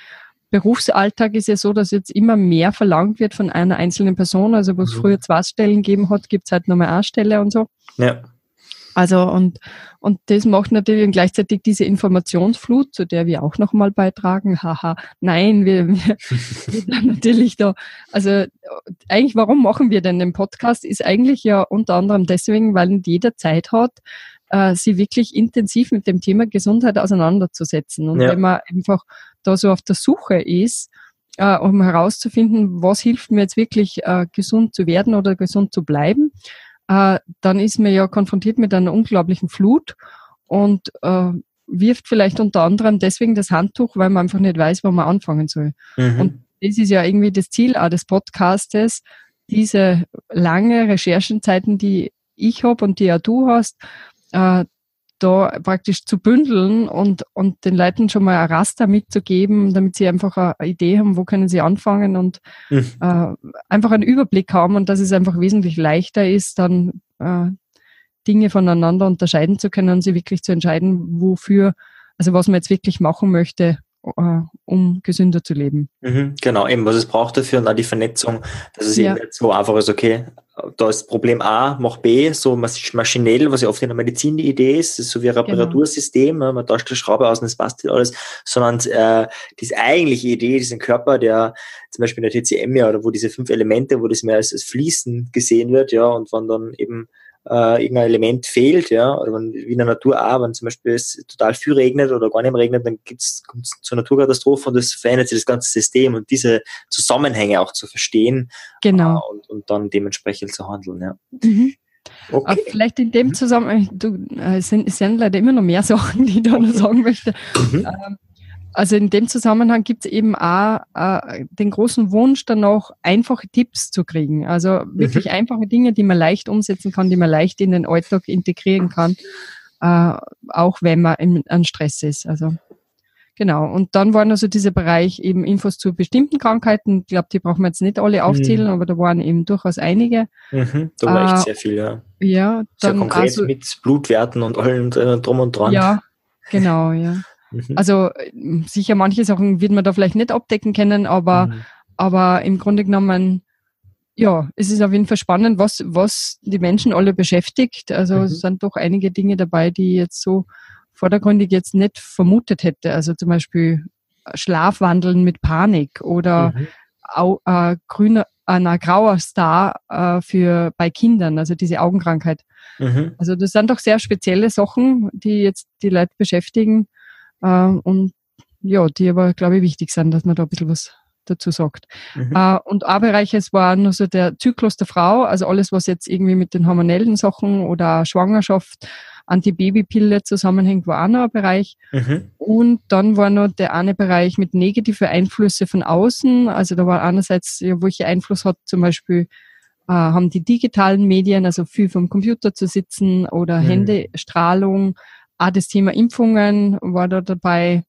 Speaker 2: Berufsalltag ist ja so, dass jetzt immer mehr verlangt wird von einer einzelnen Person. Also wo es mhm. früher zwei Stellen gegeben hat, gibt es halt nochmal eine Stelle und so. Ja. Also und, und das macht natürlich gleichzeitig diese Informationsflut, zu der wir auch nochmal beitragen. Haha, nein, wir, wir, wir natürlich da, also eigentlich, warum machen wir denn den Podcast? Ist eigentlich ja unter anderem deswegen, weil jeder Zeit hat, äh, sie wirklich intensiv mit dem Thema Gesundheit auseinanderzusetzen. Und ja. wenn man einfach da so auf der Suche ist, äh, um herauszufinden, was hilft mir jetzt wirklich äh, gesund zu werden oder gesund zu bleiben, äh, dann ist man ja konfrontiert mit einer unglaublichen Flut und äh, wirft vielleicht unter anderem deswegen das Handtuch, weil man einfach nicht weiß, wo man anfangen soll. Mhm. Und das ist ja irgendwie das Ziel auch des Podcastes, diese lange Recherchenzeiten, die ich habe und die auch du hast, äh, da praktisch zu bündeln und, und den Leuten schon mal ein Raster mitzugeben, damit sie einfach eine Idee haben, wo können sie anfangen und mhm. äh, einfach einen Überblick haben und dass es einfach wesentlich leichter ist, dann äh, Dinge voneinander unterscheiden zu können und sie wirklich zu entscheiden, wofür, also was man jetzt wirklich machen möchte, äh, um gesünder zu leben.
Speaker 1: Mhm, genau, eben, was es braucht dafür und auch die Vernetzung, dass es ja. eben so einfach ist, okay, da ist Problem A, mach B, so maschinell, was ja oft in der Medizin die Idee ist, ist so wie ein genau. Reparatursystem, genau. man tauscht die Schraube aus und es passt alles, sondern äh, diese eigentliche Idee, diesen Körper, der zum Beispiel in der TCM ja, oder wo diese fünf Elemente, wo das mehr als, als Fließen gesehen wird, ja, und wann dann eben äh, irgendein Element fehlt, ja, oder wenn, wie in der Natur auch, wenn zum Beispiel es total viel regnet oder gar nicht mehr regnet, dann gibt's kommt's zur Naturkatastrophe und das verändert sich das ganze System und diese Zusammenhänge auch zu verstehen
Speaker 2: genau.
Speaker 1: Äh, und, und dann dementsprechend zu handeln, ja.
Speaker 2: Mhm. Okay. vielleicht in dem Zusammenhang, du, äh, es sind, es sind leider immer noch mehr Sachen, die ich da noch sagen möchte. Mhm. Ähm, also in dem Zusammenhang gibt es eben auch äh, den großen Wunsch, dann noch einfache Tipps zu kriegen. Also wirklich mhm. einfache Dinge, die man leicht umsetzen kann, die man leicht in den Alltag integrieren kann, äh, auch wenn man in, an Stress ist. Also genau. Und dann waren also dieser Bereich eben Infos zu bestimmten Krankheiten. Ich glaube, die brauchen wir jetzt nicht alle aufzählen, mhm. aber da waren eben durchaus einige.
Speaker 1: Mhm, da war äh, echt sehr viel, ja.
Speaker 2: Ja,
Speaker 1: dann sehr konkret also, mit Blutwerten und allem drum und dran.
Speaker 2: Ja, genau, ja. Mhm. Also sicher manche Sachen wird man da vielleicht nicht abdecken können, aber, mhm. aber im Grunde genommen, ja, es ist auf jeden Fall spannend, was, was die Menschen alle beschäftigt. Also mhm. es sind doch einige Dinge dabei, die jetzt so vordergründig jetzt nicht vermutet hätte. Also zum Beispiel Schlafwandeln mit Panik oder mhm. au, äh, grüner, ein grauer Star äh, für bei Kindern, also diese Augenkrankheit. Mhm. Also das sind doch sehr spezielle Sachen, die jetzt die Leute beschäftigen. Äh, und ja, die aber, glaube ich, wichtig sind, dass man da ein bisschen was dazu sagt. Mhm. Äh, und ein Bereich, es war nur so der Zyklus der Frau, also alles, was jetzt irgendwie mit den hormonellen Sachen oder Schwangerschaft, Antibabypille zusammenhängt, war auch noch ein Bereich. Mhm. Und dann war noch der eine Bereich mit negative Einflüsse von außen. Also da war einerseits, ja, welche Einfluss hat zum Beispiel äh, haben die digitalen Medien, also viel vom Computer zu sitzen oder mhm. Händestrahlung, auch das Thema Impfungen war da dabei,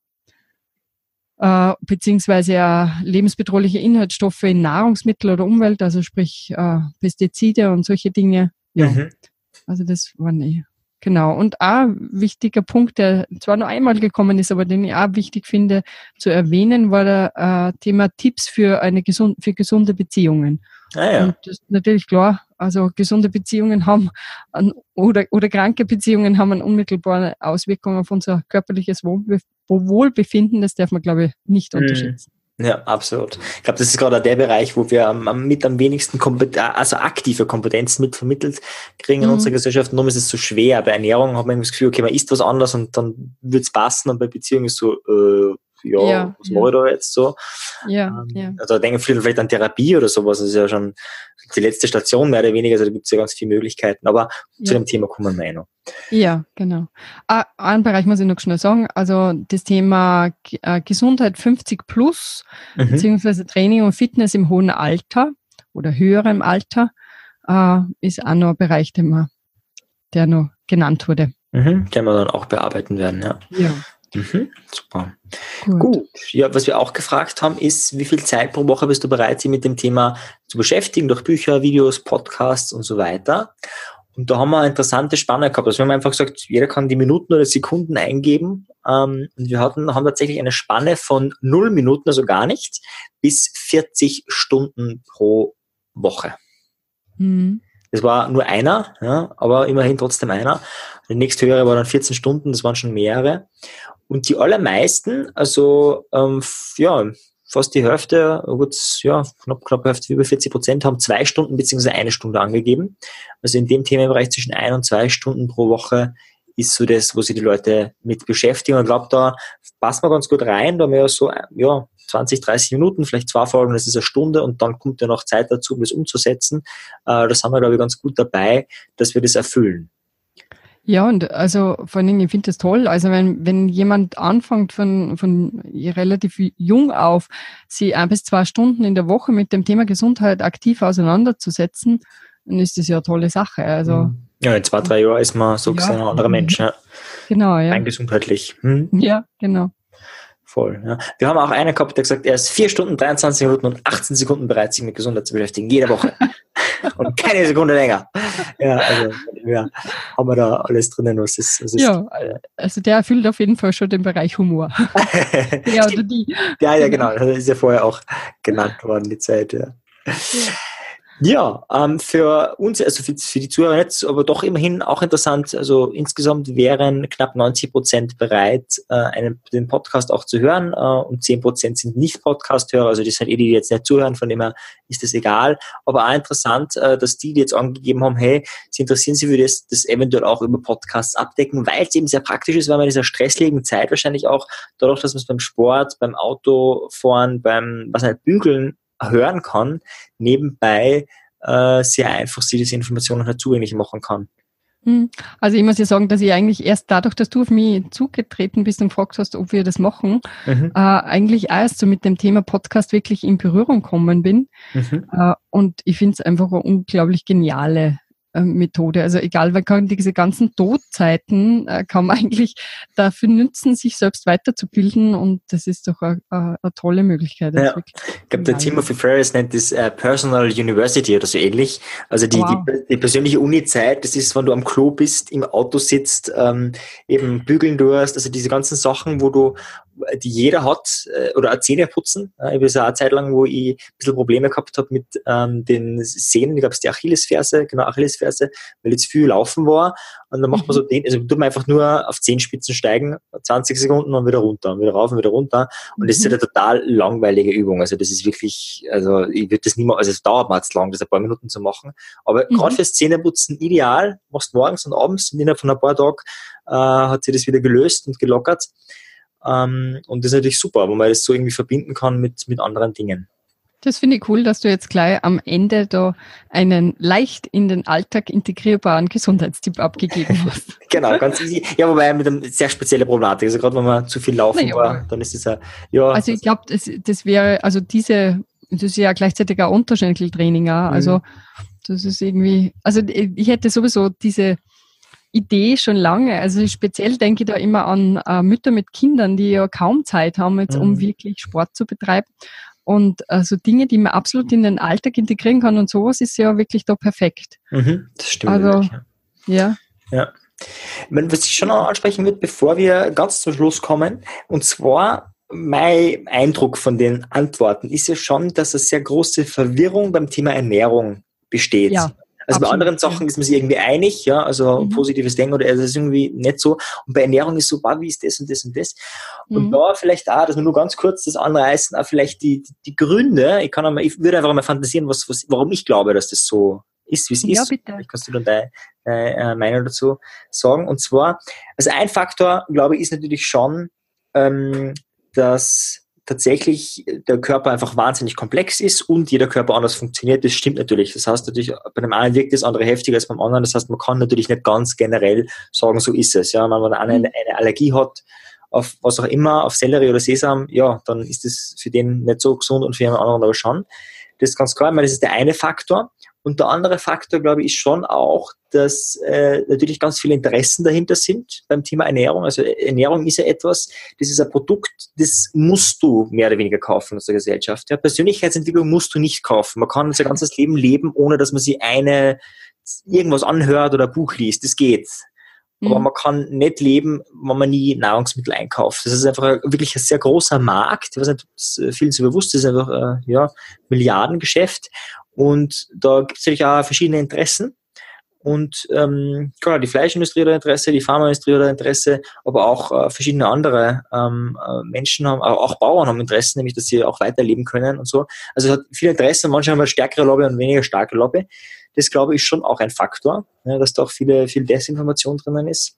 Speaker 2: äh, beziehungsweise äh, lebensbedrohliche Inhaltsstoffe in Nahrungsmittel oder Umwelt, also sprich äh, Pestizide und solche Dinge. Ja, mhm. also das war nie. Genau. Und ein wichtiger Punkt, der zwar nur einmal gekommen ist, aber den ich auch wichtig finde zu erwähnen, war das äh, Thema Tipps für eine gesund, für gesunde Beziehungen. Ah, ja. Und das ist natürlich klar, also gesunde Beziehungen haben an, oder, oder kranke Beziehungen haben eine unmittelbare Auswirkung auf unser körperliches Wohlbefinden. Das darf man, glaube ich, nicht mhm. unterschätzen.
Speaker 1: Ja, absolut. Ich glaube, das ist gerade der Bereich, wo wir am, mit am wenigsten Kompet also aktive Kompetenzen mit vermittelt kriegen in mhm. unserer Gesellschaft. Darum ist es so schwer. Bei Ernährung hat man das Gefühl, okay, man isst was anderes und dann wird es passen und bei Beziehungen ist so, äh, ja, ja was ja. mache ich da jetzt so? Ja, ähm, ja. Also denken viele vielleicht an Therapie oder sowas. Das ist ja schon die letzte Station mehr oder weniger. Also da gibt es ja ganz viele Möglichkeiten. Aber ja. zu dem Thema kommen wir eh noch.
Speaker 2: Ja, genau. Ah, einen Bereich muss ich noch schnell sagen. Also das Thema äh, Gesundheit 50 plus, mhm. beziehungsweise Training und Fitness im hohen Alter oder höherem Alter, äh, ist auch noch ein Bereich, der, man, der noch genannt wurde.
Speaker 1: Mhm, den wir dann auch bearbeiten werden, ja. Ja. Mhm, super. Gut. Gut. Ja, was wir auch gefragt haben, ist, wie viel Zeit pro Woche bist du bereit, sich mit dem Thema zu beschäftigen, durch Bücher, Videos, Podcasts und so weiter? Und da haben wir eine interessante Spanne gehabt. Also wir haben einfach gesagt, jeder kann die Minuten oder Sekunden eingeben. Ähm, und wir hatten, haben tatsächlich eine Spanne von null Minuten, also gar nichts, bis 40 Stunden pro Woche. Mhm. Das war nur einer, ja, aber immerhin trotzdem einer. Der nächsthöhere war dann 14 Stunden, das waren schon mehrere. Und die allermeisten, also ähm, ja, fast die Hälfte, gut, ja, knapp, knapp Hälfte, über 40 Prozent haben zwei Stunden beziehungsweise eine Stunde angegeben. Also in dem Themenbereich zwischen ein und zwei Stunden pro Woche ist so das, wo sich die Leute mit beschäftigen. Und ich glaube, da passt man ganz gut rein. Da haben wir ja so, ja, 20, 30 Minuten, vielleicht zwei Folgen, das ist eine Stunde und dann kommt ja noch Zeit dazu, um das umzusetzen. Äh, das haben wir, glaube ich, ganz gut dabei, dass wir das erfüllen.
Speaker 2: Ja, und also vor allen Dingen, ich finde das toll. Also wenn, wenn jemand anfängt von, von relativ jung auf, sie ein bis zwei Stunden in der Woche mit dem Thema Gesundheit aktiv auseinanderzusetzen, dann ist das ja eine tolle Sache. Also, mhm.
Speaker 1: ja, in zwei, drei Jahren ist man so ja. ein anderer Mensch. Ja.
Speaker 2: Genau, ja.
Speaker 1: Rein gesundheitlich. Hm?
Speaker 2: Ja, genau.
Speaker 1: Voll. Ja. Wir haben auch einen gehabt, der gesagt, er ist vier Stunden, 23 Minuten und 18 Sekunden bereit, sich mit Gesundheit zu beschäftigen, jede Woche. und keine Sekunde länger. Ja, also ja, haben wir da alles drinnen, was ist. Was ist
Speaker 2: ja, also der erfüllt auf jeden Fall schon den Bereich Humor.
Speaker 1: ja, oder die. Ja, ja, genau. Das ist ja vorher auch genannt worden, die Zeit, ja. ja. Ja, ähm, für uns, also für, für, die Zuhörer jetzt, aber doch immerhin auch interessant. Also insgesamt wären knapp 90 Prozent bereit, äh, einen, den Podcast auch zu hören äh, und 10 Prozent sind nicht Podcast-Hörer. Also die sind eh die, die jetzt nicht zuhören, von dem her ist das egal. Aber auch interessant, äh, dass die, die jetzt angegeben haben, hey, sie interessieren sich für das, das eventuell auch über Podcasts abdecken, weil es eben sehr praktisch ist, weil man in dieser stressligen Zeit wahrscheinlich auch dadurch, dass man es beim Sport, beim Autofahren, beim was halt Bügeln hören kann, nebenbei äh, sehr einfach sie diese Informationen halt zugänglich machen kann.
Speaker 2: Hm. Also ich muss ja sagen, dass ich eigentlich erst dadurch, dass du auf mich zugetreten bist und gefragt hast, ob wir das machen, mhm. äh, eigentlich erst so mit dem Thema Podcast wirklich in Berührung kommen bin. Mhm. Äh, und ich finde es einfach eine unglaublich geniale Methode. Also egal, man kann diese ganzen Todzeiten äh, kann man eigentlich dafür nützen, sich selbst weiterzubilden und das ist doch eine, eine tolle Möglichkeit.
Speaker 1: Ja. Ich glaube, der Timothy Ferris nennt das äh, Personal University oder so ähnlich. Also die, wow. die, die, persönliche Uni-Zeit, das ist, wenn du am Klo bist, im Auto sitzt, ähm, eben bügeln durst, also diese ganzen Sachen, wo du die jeder hat, äh, oder Zähne putzen. Ich habe ja eine Zeit lang, wo ich ein bisschen Probleme gehabt habe mit ähm, den Sehnen, ich glaube es die Achillesferse, genau Achillesferse, weil jetzt viel laufen war. Und dann macht man so mhm. den, also tut man einfach nur auf Zehenspitzen steigen, 20 Sekunden und wieder runter, und wieder rauf und wieder runter. Und das ist mhm. eine total langweilige Übung. Also das ist wirklich, also ich würde das niemals, also es dauert mal jetzt lang, das ein paar Minuten zu machen. Aber mhm. gerade fürs Zähneputzen ideal, machst morgens und abends und innerhalb von ein paar Tagen äh, hat sich das wieder gelöst und gelockert. Ähm, und das ist natürlich super, wo man das so irgendwie verbinden kann mit, mit anderen Dingen.
Speaker 2: Das finde ich cool, dass du jetzt gleich am Ende da einen leicht in den Alltag integrierbaren Gesundheitstipp abgegeben hast.
Speaker 1: genau, ganz easy. Ja, wobei mit einem sehr speziellen Problematik. Also gerade wenn man zu viel laufen naja, war, dann ist es ja, ja.
Speaker 2: Also ich glaube, das, das wäre, also diese, das ist ja gleichzeitig ein Unterschenkeltraining, ja. Mhm. Also das ist irgendwie, also ich hätte sowieso diese Idee schon lange. Also speziell denke ich da immer an äh, Mütter mit Kindern, die ja kaum Zeit haben, jetzt, um mhm. wirklich Sport zu betreiben. Und also Dinge, die man absolut in den Alltag integrieren kann und sowas ist ja wirklich da perfekt.
Speaker 1: Mhm, das stimmt.
Speaker 2: Also, wirklich, ja.
Speaker 1: ja. ja. Was ich schon noch ansprechen würde, bevor wir ganz zum Schluss kommen, und zwar mein Eindruck von den Antworten ist ja schon, dass es sehr große Verwirrung beim Thema Ernährung besteht. Ja. Also Absolut. bei anderen Sachen ist man sich irgendwie einig, ja, also mhm. positives Denken oder also ist irgendwie nicht so. Und bei Ernährung ist so, wie ist das und das und das. Und mhm. da vielleicht auch, dass wir nur ganz kurz das anreißen, auch vielleicht die, die, die Gründe. Ich kann einmal, ich würde einfach mal fantasieren, was, was, warum ich glaube, dass das so ist, wie es ja, ist. Bitte. Vielleicht kannst du dann deine, deine äh, Meinung dazu sagen. Und zwar, also ein Faktor, glaube ich, ist natürlich schon, ähm, dass tatsächlich der Körper einfach wahnsinnig komplex ist und jeder Körper anders funktioniert. Das stimmt natürlich. Das heißt natürlich, bei dem einen wirkt das andere heftiger als beim anderen. Das heißt, man kann natürlich nicht ganz generell sagen, so ist es. Ja, wenn man eine, mhm. eine Allergie hat auf was auch immer, auf Sellerie oder Sesam, ja, dann ist das für den nicht so gesund und für jemand anderen aber schon. Das ist ganz klar. Ich meine, das ist der eine Faktor. Und der andere Faktor, glaube ich, ist schon auch, dass äh, natürlich ganz viele Interessen dahinter sind beim Thema Ernährung. Also Ernährung ist ja etwas, das ist ein Produkt, das musst du mehr oder weniger kaufen aus der Gesellschaft. Ja, Persönlichkeitsentwicklung musst du nicht kaufen. Man kann sein ganzes Leben leben, ohne dass man sich eine irgendwas anhört oder ein Buch liest. Das geht. Aber mhm. man kann nicht leben, wenn man nie Nahrungsmittel einkauft. Das ist einfach ein, wirklich ein sehr großer Markt. Ich weiß nicht, ob es vielen so bewusst ist, einfach äh, ja, Milliardengeschäft. Und da gibt es natürlich auch verschiedene Interessen. Und ähm, klar, die Fleischindustrie hat Interesse, die Pharmaindustrie hat Interesse, aber auch äh, verschiedene andere ähm, äh, Menschen haben, auch Bauern haben Interesse, nämlich dass sie auch weiterleben können und so. Also es hat viel Interesse, manche haben eine stärkere Lobby und weniger starke Lobby. Das glaube ich schon auch ein Faktor, ja, dass da auch viele, viel Desinformation drinnen ist.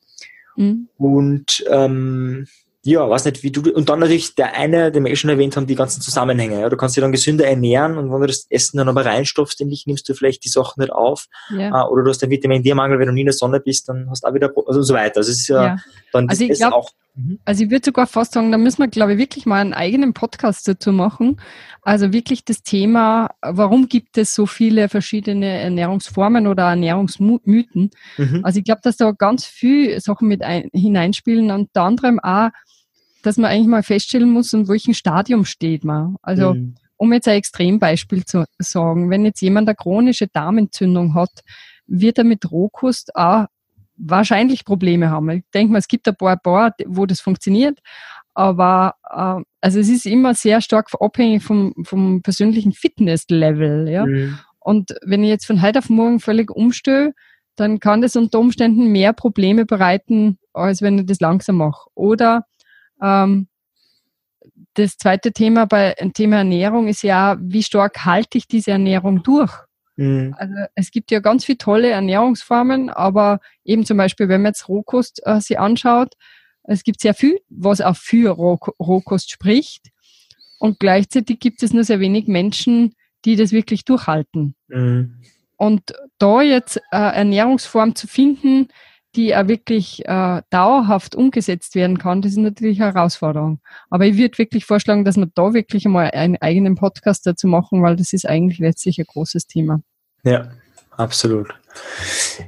Speaker 1: Mhm. Und ähm, ja, weiß nicht, wie du, und dann natürlich der eine, den wir eh schon erwähnt haben, die ganzen Zusammenhänge. Ja, du kannst dich dann gesünder ernähren und wenn du das Essen dann aber reinstopfst in dich, nimmst du vielleicht die Sachen nicht auf. Ja. Äh, oder du hast einen Vitamin D-Mangel, wenn du nie in der Sonne bist, dann hast du auch wieder, also und so weiter. Also es ist ja, ja. dann
Speaker 2: also ich glaub, auch. Mhm. Also ich würde sogar fast sagen, da müssen wir, glaube ich, wirklich mal einen eigenen Podcast dazu machen. Also wirklich das Thema, warum gibt es so viele verschiedene Ernährungsformen oder Ernährungsmythen? Mhm. Also ich glaube, dass da ganz viele Sachen mit ein, hineinspielen, unter anderem auch, dass man eigentlich mal feststellen muss, in welchem Stadium steht man. Also, mhm. um jetzt ein Extrembeispiel zu sagen, wenn jetzt jemand eine chronische Darmentzündung hat, wird er mit Rohkost auch wahrscheinlich Probleme haben. Ich denke mal, es gibt ein paar, paar wo das funktioniert, aber äh, also es ist immer sehr stark abhängig vom, vom persönlichen Fitnesslevel. Ja? Mhm. Und wenn ich jetzt von heute auf morgen völlig umstehe, dann kann das unter Umständen mehr Probleme bereiten, als wenn ich das langsam mache. Oder ähm, das zweite Thema bei Thema Ernährung ist ja, wie stark halte ich diese Ernährung durch? Mhm. Also es gibt ja ganz viele tolle Ernährungsformen, aber eben zum Beispiel, wenn man jetzt Rohkost äh, sich anschaut, es gibt sehr viel, was auch für Roh Rohkost spricht. Und gleichzeitig gibt es nur sehr wenig Menschen, die das wirklich durchhalten. Mhm. Und da jetzt äh, Ernährungsform zu finden, die auch wirklich äh, dauerhaft umgesetzt werden kann, das ist natürlich eine Herausforderung. Aber ich würde wirklich vorschlagen, dass wir da wirklich einmal einen eigenen Podcast dazu machen, weil das ist eigentlich letztlich ein großes Thema.
Speaker 1: Ja, absolut.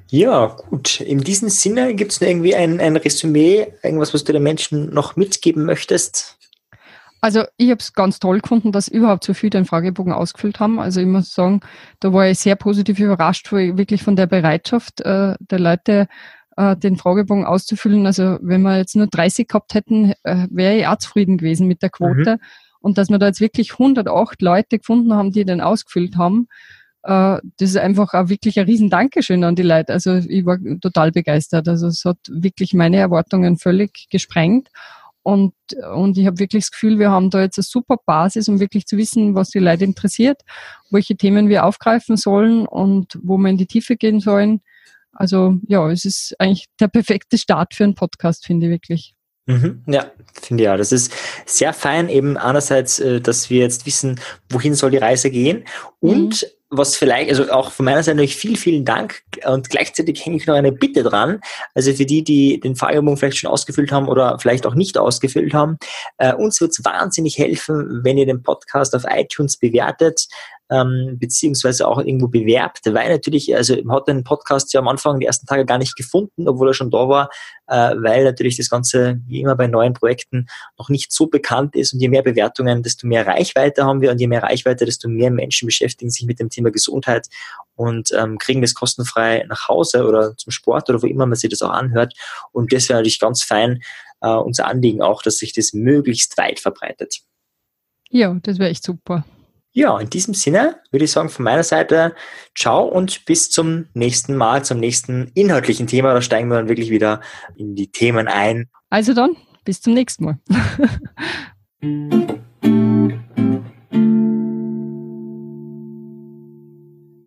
Speaker 1: Ja, gut. In diesem Sinne gibt es irgendwie ein, ein Resümee, irgendwas, was du den Menschen noch mitgeben möchtest?
Speaker 2: Also ich habe es ganz toll gefunden, dass überhaupt so viele den Fragebogen ausgefüllt haben. Also ich muss sagen, da war ich sehr positiv überrascht, wirklich von der Bereitschaft äh, der Leute, äh, den Fragebogen auszufüllen. Also wenn wir jetzt nur 30 gehabt hätten, äh, wäre ich auch zufrieden gewesen mit der Quote. Mhm. Und dass wir da jetzt wirklich 108 Leute gefunden haben, die den ausgefüllt haben, äh, das ist einfach auch wirklich ein riesen Dankeschön an die Leute. Also ich war total begeistert. Also es hat wirklich meine Erwartungen völlig gesprengt. Und, und ich habe wirklich das Gefühl, wir haben da jetzt eine super Basis, um wirklich zu wissen, was die Leute interessiert, welche Themen wir aufgreifen sollen und wo wir in die Tiefe gehen sollen. Also ja, es ist eigentlich der perfekte Start für einen Podcast, finde ich wirklich.
Speaker 1: Mhm, ja, finde ich ja. Das ist sehr fein, eben einerseits, äh, dass wir jetzt wissen, wohin soll die Reise gehen und mhm was vielleicht, also auch von meiner Seite natürlich viel, vielen Dank und gleichzeitig hänge ich noch eine Bitte dran. Also für die, die den Fragebogen vielleicht schon ausgefüllt haben oder vielleicht auch nicht ausgefüllt haben, äh, uns wird es wahnsinnig helfen, wenn ihr den Podcast auf iTunes bewertet ähm, beziehungsweise auch irgendwo bewerbt, weil natürlich, also hat den Podcast ja am Anfang die ersten Tage gar nicht gefunden, obwohl er schon da war, äh, weil natürlich das Ganze, wie immer bei neuen Projekten, noch nicht so bekannt ist und je mehr Bewertungen, desto mehr Reichweite haben wir und je mehr Reichweite, desto mehr Menschen beschäftigen sich mit dem Thema Gesundheit und ähm, kriegen das kostenfrei nach Hause oder zum Sport oder wo immer man sich das auch anhört und das wäre natürlich ganz fein, äh, unser Anliegen auch, dass sich das möglichst weit verbreitet.
Speaker 2: Ja, das wäre echt super.
Speaker 1: Ja, in diesem Sinne würde ich sagen von meiner Seite, ciao und bis zum nächsten Mal, zum nächsten inhaltlichen Thema. Da steigen wir dann wirklich wieder in die Themen ein.
Speaker 2: Also dann, bis zum nächsten Mal.